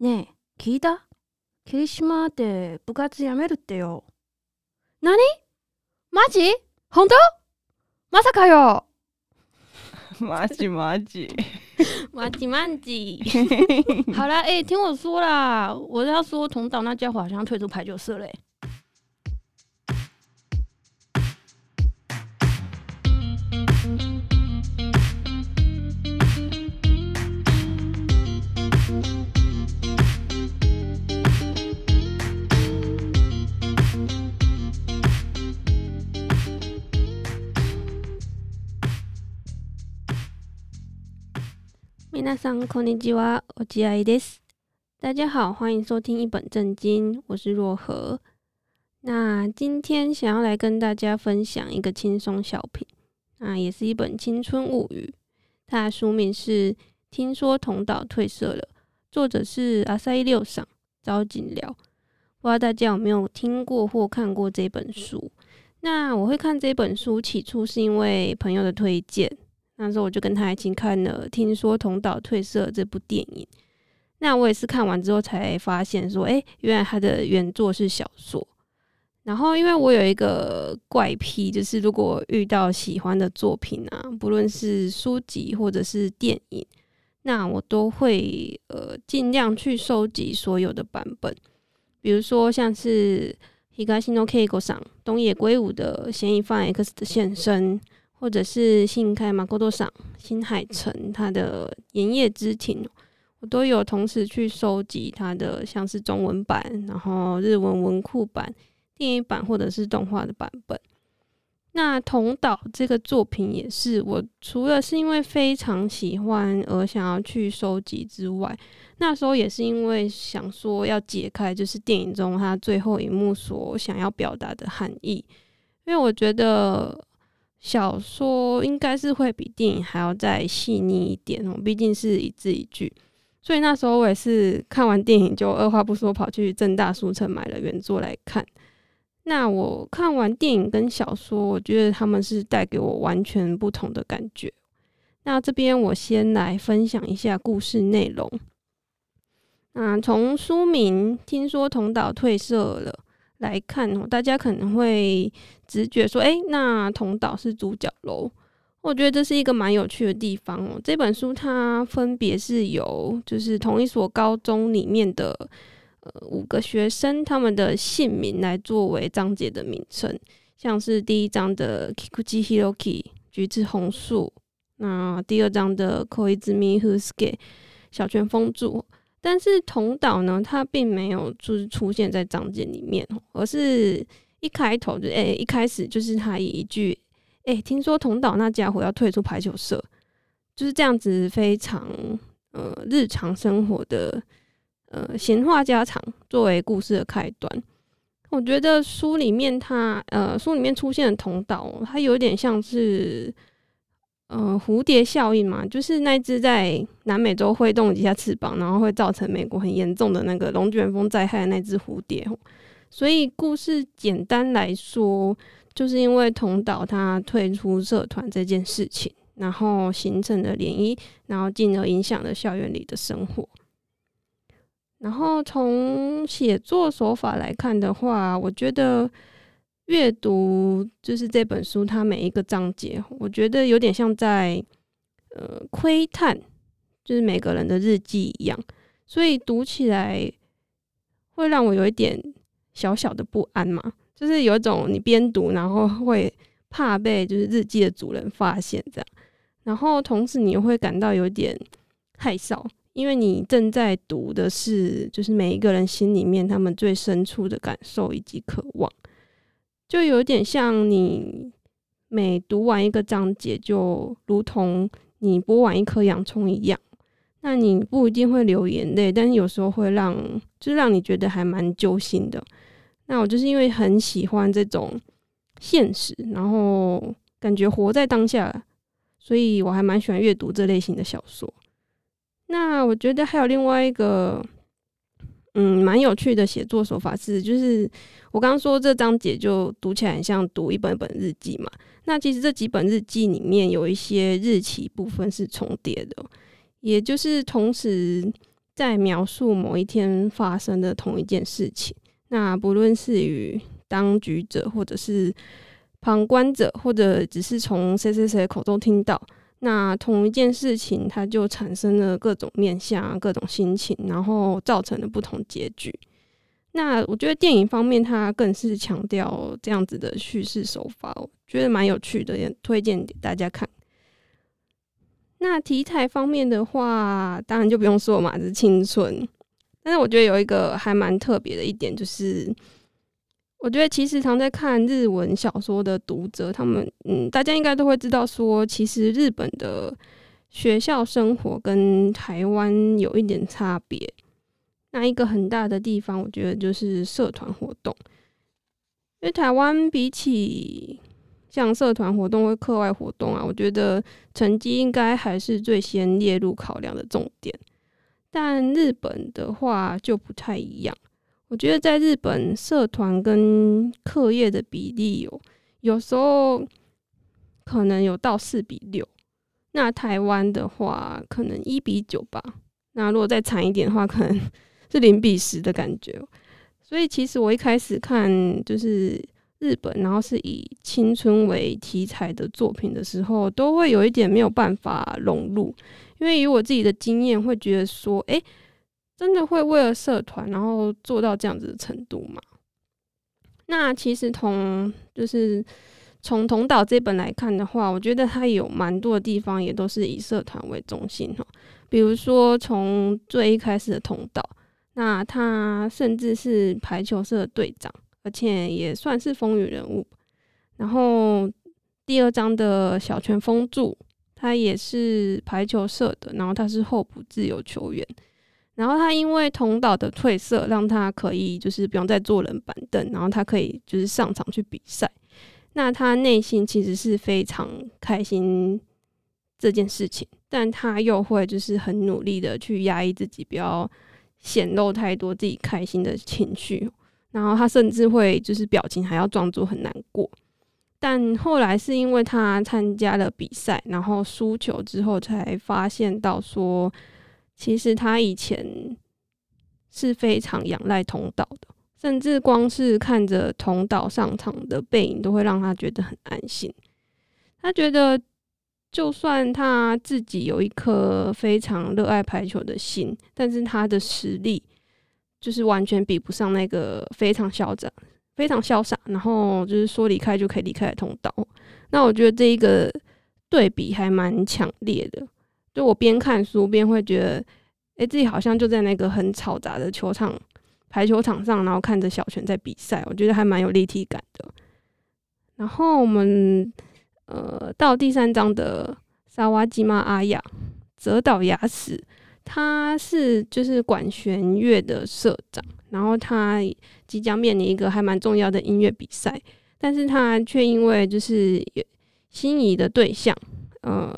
ねえ、闻いた？雾岛で部活やめるってよ。何？マジ？本当？まさか哟！麻吉麻吉，麻吉麻吉。好啦，哎、欸，听我说啦，我要说同岛那家伙好像退出排球社嘞。皆さんこんにちは，我是爱です。大家好，欢迎收听一本正经，我是若何。那今天想要来跟大家分享一个轻松小品，那也是一本青春物语。它的书名是《听说同岛退社了》，作者是阿塞六赏朝井辽。不知道大家有没有听过或看过这本书？那我会看这本书，起初是因为朋友的推荐。 那时候我就跟他一起看了《听说同岛退社》这部电影。那我也是看完之后才发现说，诶，原来他的原作是小说。然后因为我有一个怪癖，就是如果遇到喜欢的作品啊，不论是书籍或者是电影，那我都会呃尽量去收集所有的版本。比如说像是东野圭吾さん东野圭吾的《嫌疑犯 X 的现身》。或者是新开马沟多赏新海诚他的《盐业之庭》，我都有同时去收集他的，像是中文版，然后日文文库版、电影版或者是动画的版本。那同岛这个作品也是，我除了是因为非常喜欢而想要去收集之外，那时候也是因为想说要解开，就是电影中他最后一幕所想要表达的含义，因为我觉得。小说应该是会比电影还要再细腻一点哦，毕竟是一字一句。所以那时候我也是看完电影就二话不说跑去正大书城买了原作来看。那我看完电影跟小说，我觉得他们是带给我完全不同的感觉。那这边我先来分享一下故事内容。那从书名听说同岛褪色了。来看哦，大家可能会直觉说，诶，那同岛是主角喽。我觉得这是一个蛮有趣的地方哦。这本书它分别是由就是同一所高中里面的呃五个学生他们的姓名来作为章节的名称，像是第一章的 Kikuchi Hiroki 橘子红树，那第二章的 Koizumi Fusuke 小泉丰助。但是同岛呢，它并没有就是出现在章节里面，而是一开头就诶、一开始就是他以一句诶、听说同岛那家伙要退出排球社，就是这样子非常呃日常生活的呃闲话家常作为故事的开端。我觉得书里面它呃书里面出现的同岛，它有点像是。呃，蝴蝶效应嘛，就是那只在南美洲挥动几下翅膀，然后会造成美国很严重的那个龙卷风灾害的那只蝴蝶。所以故事简单来说，就是因为同岛他退出社团这件事情，然后形成了涟漪，然后进而影响了校园里的生活。然后从写作手法来看的话，我觉得。阅读就是这本书，它每一个章节，我觉得有点像在呃窥探，就是每个人的日记一样，所以读起来会让我有一点小小的不安嘛，就是有一种你边读，然后会怕被就是日记的主人发现这样，然后同时你又会感到有点害臊，因为你正在读的是就是每一个人心里面他们最深处的感受以及渴望。就有点像你每读完一个章节，就如同你剥完一颗洋葱一样。那你不一定会流眼泪，但是有时候会让，就是让你觉得还蛮揪心的。那我就是因为很喜欢这种现实，然后感觉活在当下，所以我还蛮喜欢阅读这类型的小说。那我觉得还有另外一个。嗯，蛮有趣的写作手法是，就是我刚刚说这章节就读起来很像读一本本日记嘛。那其实这几本日记里面有一些日期部分是重叠的，也就是同时在描述某一天发生的同一件事情。那不论是与当局者，或者是旁观者，或者只是从谁谁谁口中听到，那同一件事情，它就产生了各种面向、各种心情，然后造成了不同结局。那我觉得电影方面，它更是强调这样子的叙事手法，我觉得蛮有趣的，也推荐给大家看。那题材方面的话，当然就不用说嘛，是青春。但是我觉得有一个还蛮特别的一点，就是我觉得其实常在看日文小说的读者，他们嗯，大家应该都会知道说，其实日本的学校生活跟台湾有一点差别。那一个很大的地方，我觉得就是社团活动，因为台湾比起像社团活动或课外活动啊，我觉得成绩应该还是最先列入考量的重点。但日本的话就不太一样，我觉得在日本社团跟课业的比例有有时候可能有到四比六，那台湾的话可能一比九吧。那如果再惨一点的话，可能是零比十的感觉。所以其实我一开始看就是日本，然后是以青春为题材的作品的时候，都会有一点没有办法融入。因为以我自己的经验，会觉得说，诶，真的会为了社团，然后做到这样子的程度吗？那其实从就是从同岛这本来看的话，我觉得它有蛮多的地方也都是以社团为中心哈。比如说从最一开始的同岛，那他甚至是排球社的队长，而且也算是风云人物。然后第二章的小泉风柱。他也是排球社的，然后他是候补自由球员，然后他因为同岛的褪色，让他可以就是不用再坐冷板凳，然后他可以就是上场去比赛。那他内心其实是非常开心这件事情，但他又会就是很努力的去压抑自己，不要显露太多自己开心的情绪，然后他甚至会就是表情还要装作很难过。但后来是因为他参加了比赛，然后输球之后，才发现到说，其实他以前是非常仰赖桐岛的，甚至光是看着桐岛上场的背影，都会让他觉得很安心。他觉得，就算他自己有一颗非常热爱排球的心，但是他的实力就是完全比不上那个非常嚣张。非常潇洒，然后就是说离开就可以离开的桐岛。那我觉得这一个对比还蛮强烈的。就我边看书边会觉得，哎、自己好像就在那个很嘈杂的球场、排球场上，然后看着小泉在比赛，我觉得还蛮有立体感的。然后我们呃到第三章的萨瓦吉玛阿雅泽岛雅史，他是就是管弦乐的社长。然后他即将面临一个还蛮重要的音乐比赛，但是他却因为就是心仪的对象，呃，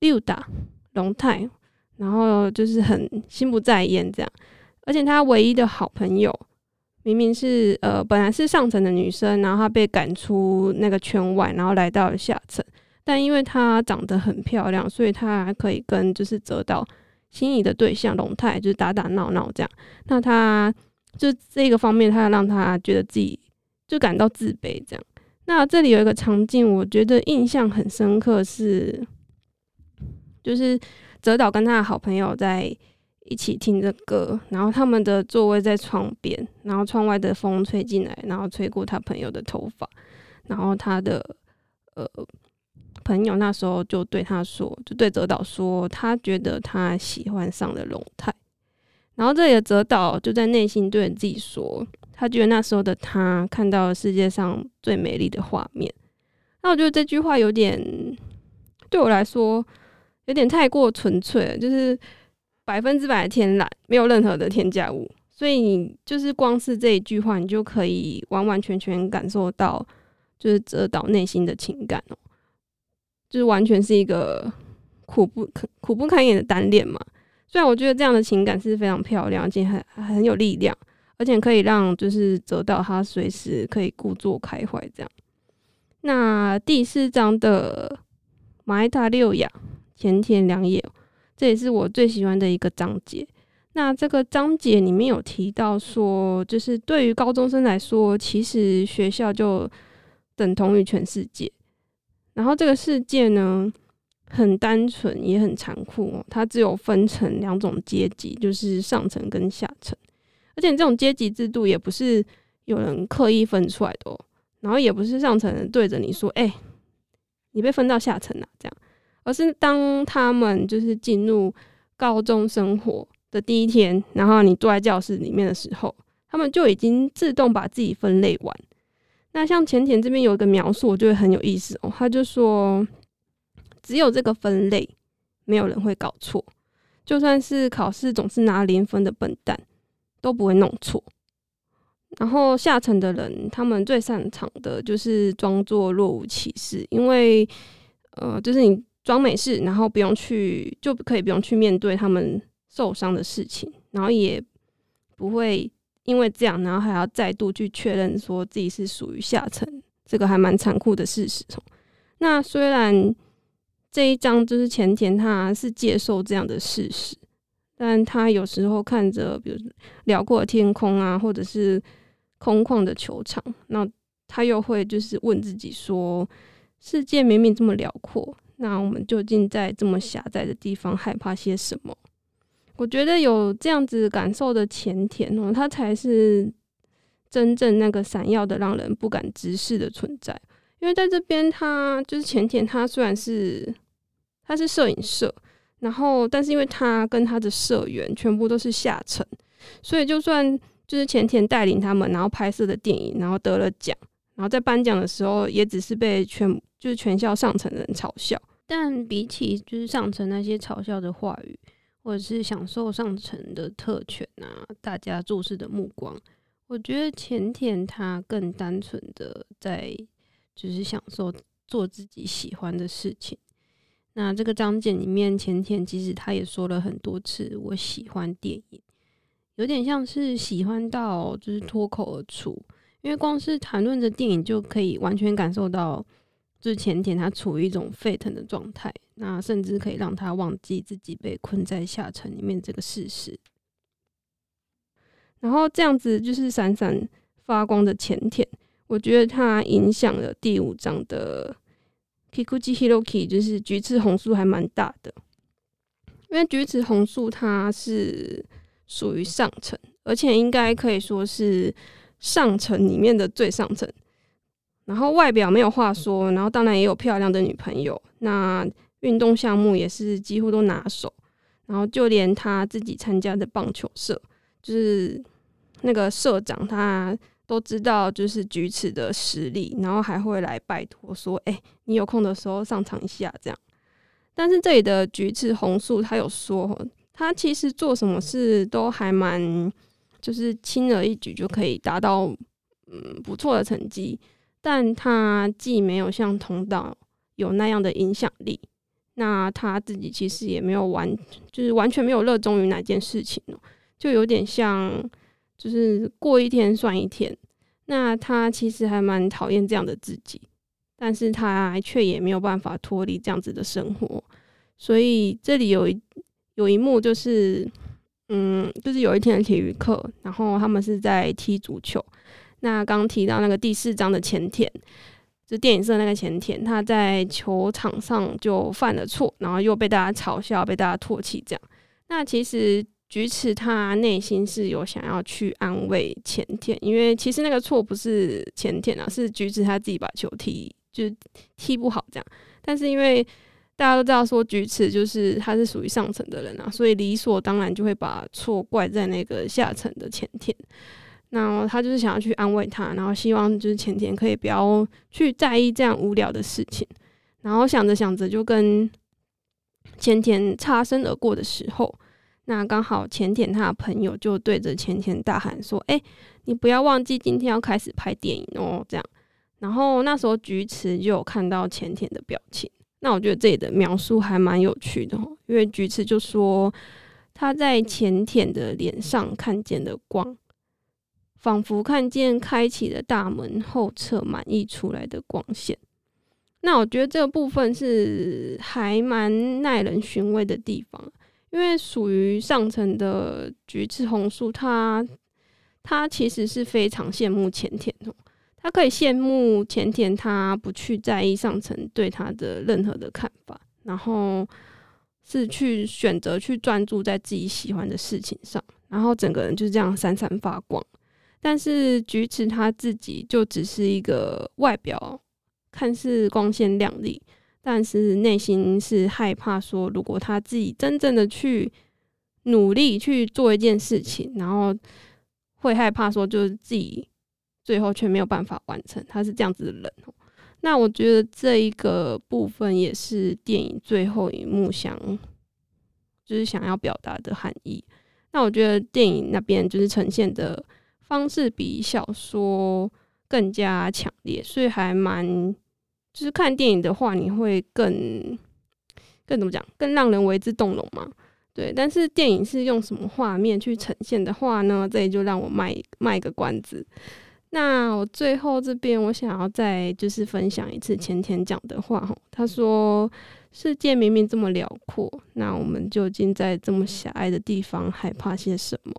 六打龙太，然后就是很心不在焉这样。而且他唯一的好朋友明明是呃本来是上层的女生，然后她被赶出那个圈外，然后来到了下层。但因为她长得很漂亮，所以她还可以跟就是泽岛。心仪的对象龙太就是打打闹闹这样，那她就这个方面，她要让她觉得自己就感到自卑这样。那这里有一个场景，我觉得印象很深刻，是就是泽导跟他的好朋友在一起听着歌，然后他们的座位在窗边，然后窗外的风吹进来，然后吹过他朋友的头发，然后他的呃。朋友那时候就对他说，就对泽导说，他觉得他喜欢上了龙太。然后这里的泽导就在内心对自己说，他觉得那时候的他看到了世界上最美丽的画面。那我觉得这句话有点对我来说有点太过纯粹，就是百分之百的天然，没有任何的添加物。所以你就是光是这一句话，你就可以完完全全感受到就是泽岛内心的情感哦。就是完全是一个苦不可苦不堪言的单恋嘛。虽然我觉得这样的情感是非常漂亮，而且很很有力量，而且可以让就是泽岛他随时可以故作开怀这样。那第四章的前田六亚前田良也，这也是我最喜欢的一个章节。那这个章节里面有提到说，就是对于高中生来说，其实学校就等同于全世界。然后这个世界呢，很单纯也很残酷哦，它只有分成两种阶级，就是上层跟下层。而且这种阶级制度也不是有人刻意分出来的哦，然后也不是上层人对着你说：“哎，你被分到下层了。”这样，而是当他们就是进入高中生活的第一天，然后你坐在教室里面的时候，他们就已经自动把自己分类完。那像浅浅这边有一个描述，我觉得很有意思哦。他就说，只有这个分类，没有人会搞错，就算是考试总是拿零分的笨蛋。都不会弄错，然后下层的人，他们最擅长的就是装作若无其事，因为呃，就是你装美事，然后不用去，就可以不用去面对他们受伤的事情，然后也不会因为这样，然后还要再度去确认说自己是属于下层，这个还蛮残酷的事实。那虽然这一章就是前田，他是接受这样的事实。但他有时候看着，比如辽阔天空啊，或者是空旷的球场，那他又会就是问自己说：世界明明这么辽阔，那我们究竟在这么狭窄的地方害怕些什么？我觉得有这样子感受的前田哦，他才是真正那个闪耀的、让人不敢直视的存在。因为在这边，他就是前田，他虽然是他是摄影社。然后，但是因为他跟他的社员全部都是下层，所以就算就是前田带领他们，然后拍摄的电影，然后得了奖，然后在颁奖的时候，也只是被全就是全校上层的人嘲笑。但比起就是上层那些嘲笑的话语，或者是享受上层的特权啊，大家注视的目光，我觉得浅田他更单纯的在就是享受做自己喜欢的事情。那这个章节里面，浅田其实他也说了很多次，我喜欢电影，有点像是喜欢到就是脱口而出，因为光是谈论着电影就可以完全感受到，就是浅田他处于一种沸腾的状态，那甚至可以让他忘记自己被困在下层里面这个事实。然后这样子就是闪闪发光的浅田，我觉得他影响了第五章的。Kikuchi Hiroki 就是菊池红树还蛮大的，因为菊池红树它是属于上层，而且应该可以说是上层里面的最上层。然后外表没有话说，然后当然也有漂亮的女朋友，那运动项目也是几乎都拿手。然后就连他自己参加的棒球社，就是那个社长他。都知道就是菊池的实力，然后还会来拜托说：“哎、你有空的时候上场一下。”这样。但是这里的菊池红树他有说，他其实做什么事都还蛮，就是轻而易举就可以达到嗯不错的成绩，但他既没有像同道有那样的影响力，那他自己其实也没有完，就是完全没有热衷于哪件事情，就有点像。就是过一天算一天，那他其实还蛮讨厌这样的自己，但是他却也没有办法脱离这样子的生活。所以这里有一有一幕就是，嗯，就是有一天的体育课，然后他们是在踢足球。那刚提到那个第四章的前田，就电影社那个前田，他在球场上就犯了错，然后又被大家嘲笑，被大家唾弃，这样。那其实。菊池他内心是有想要去安慰前田，因为其实那个错不是前田啊，是菊池他自己把球踢就踢不好这样。但是因为大家都知道说菊池就是他是属于上层的人啊，所以理所当然就会把错怪在那个下层的前田。那他就是想要去安慰他，然后希望就是浅田可以不要去在意这样无聊的事情。然后想着想着就跟浅田擦身而过的时候。那刚好浅田他的朋友就对着浅田大喊说：“哎、你不要忘记今天要开始拍电影哦。”这样，然后那时候菊池就有看到浅田的表情。那我觉得这里的描述还蛮有趣的哦，因为菊池就说他在浅田的脸上看见的光，仿佛看见开启的大门后侧满溢出来的光线。那我觉得这个部分是还蛮耐人寻味的地方。因为属于上层的橘子红树，它它其实是非常羡慕前田的，他可以羡慕前田，他不去在意上层对他的任何的看法，然后是去选择去专注在自己喜欢的事情上，然后整个人就是这样闪闪发光。但是菊池他自己就只是一个外表看似光鲜亮丽。但是内心是害怕，说如果他自己真正的去努力去做一件事情，然后会害怕说，就是自己最后却没有办法完成。他是这样子的人。那我觉得这一个部分也是电影最后一幕想，就是想要表达的含义。那我觉得电影那边就是呈现的方式比小说更加强烈，所以还蛮。就是看电影的话，你会更更怎么讲，更让人为之动容嘛？对。但是电影是用什么画面去呈现的话呢？这里就让我卖卖个关子。那我最后这边，我想要再就是分享一次前田讲的话哈。他说：“世界明明这么辽阔，那我们究竟在这么狭隘的地方害怕些什么？”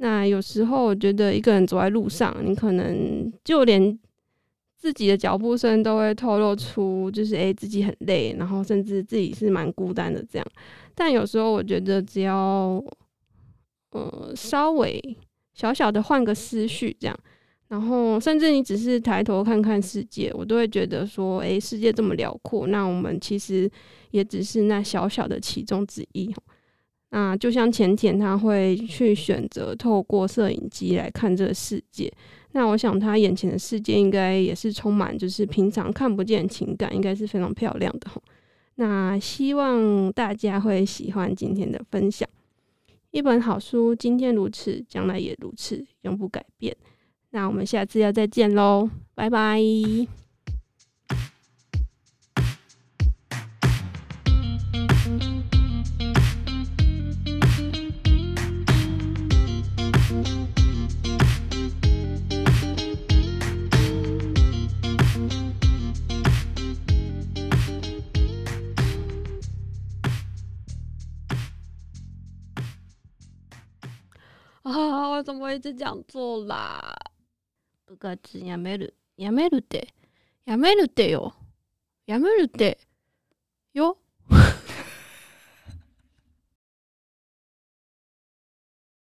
那有时候我觉得一个人走在路上，你可能就连。自己的脚步声都会透露出，就是诶、自己很累，然后甚至自己是蛮孤单的这样。但有时候我觉得，只要呃稍微小小的换个思绪这样，然后甚至你只是抬头看看世界，我都会觉得说，诶、世界这么辽阔，那我们其实也只是那小小的其中之一。那就像前田他会去选择透过摄影机来看这个世界。那我想他眼前的世界应该也是充满，就是平常看不见情感，应该是非常漂亮的。那希望大家会喜欢今天的分享。一本好书，今天如此，将来也如此，永不改变。那我们下次要再见喽，拜拜。我一直这样做啦？部活やめる、やめるって、やめるってよ、やめるってよ。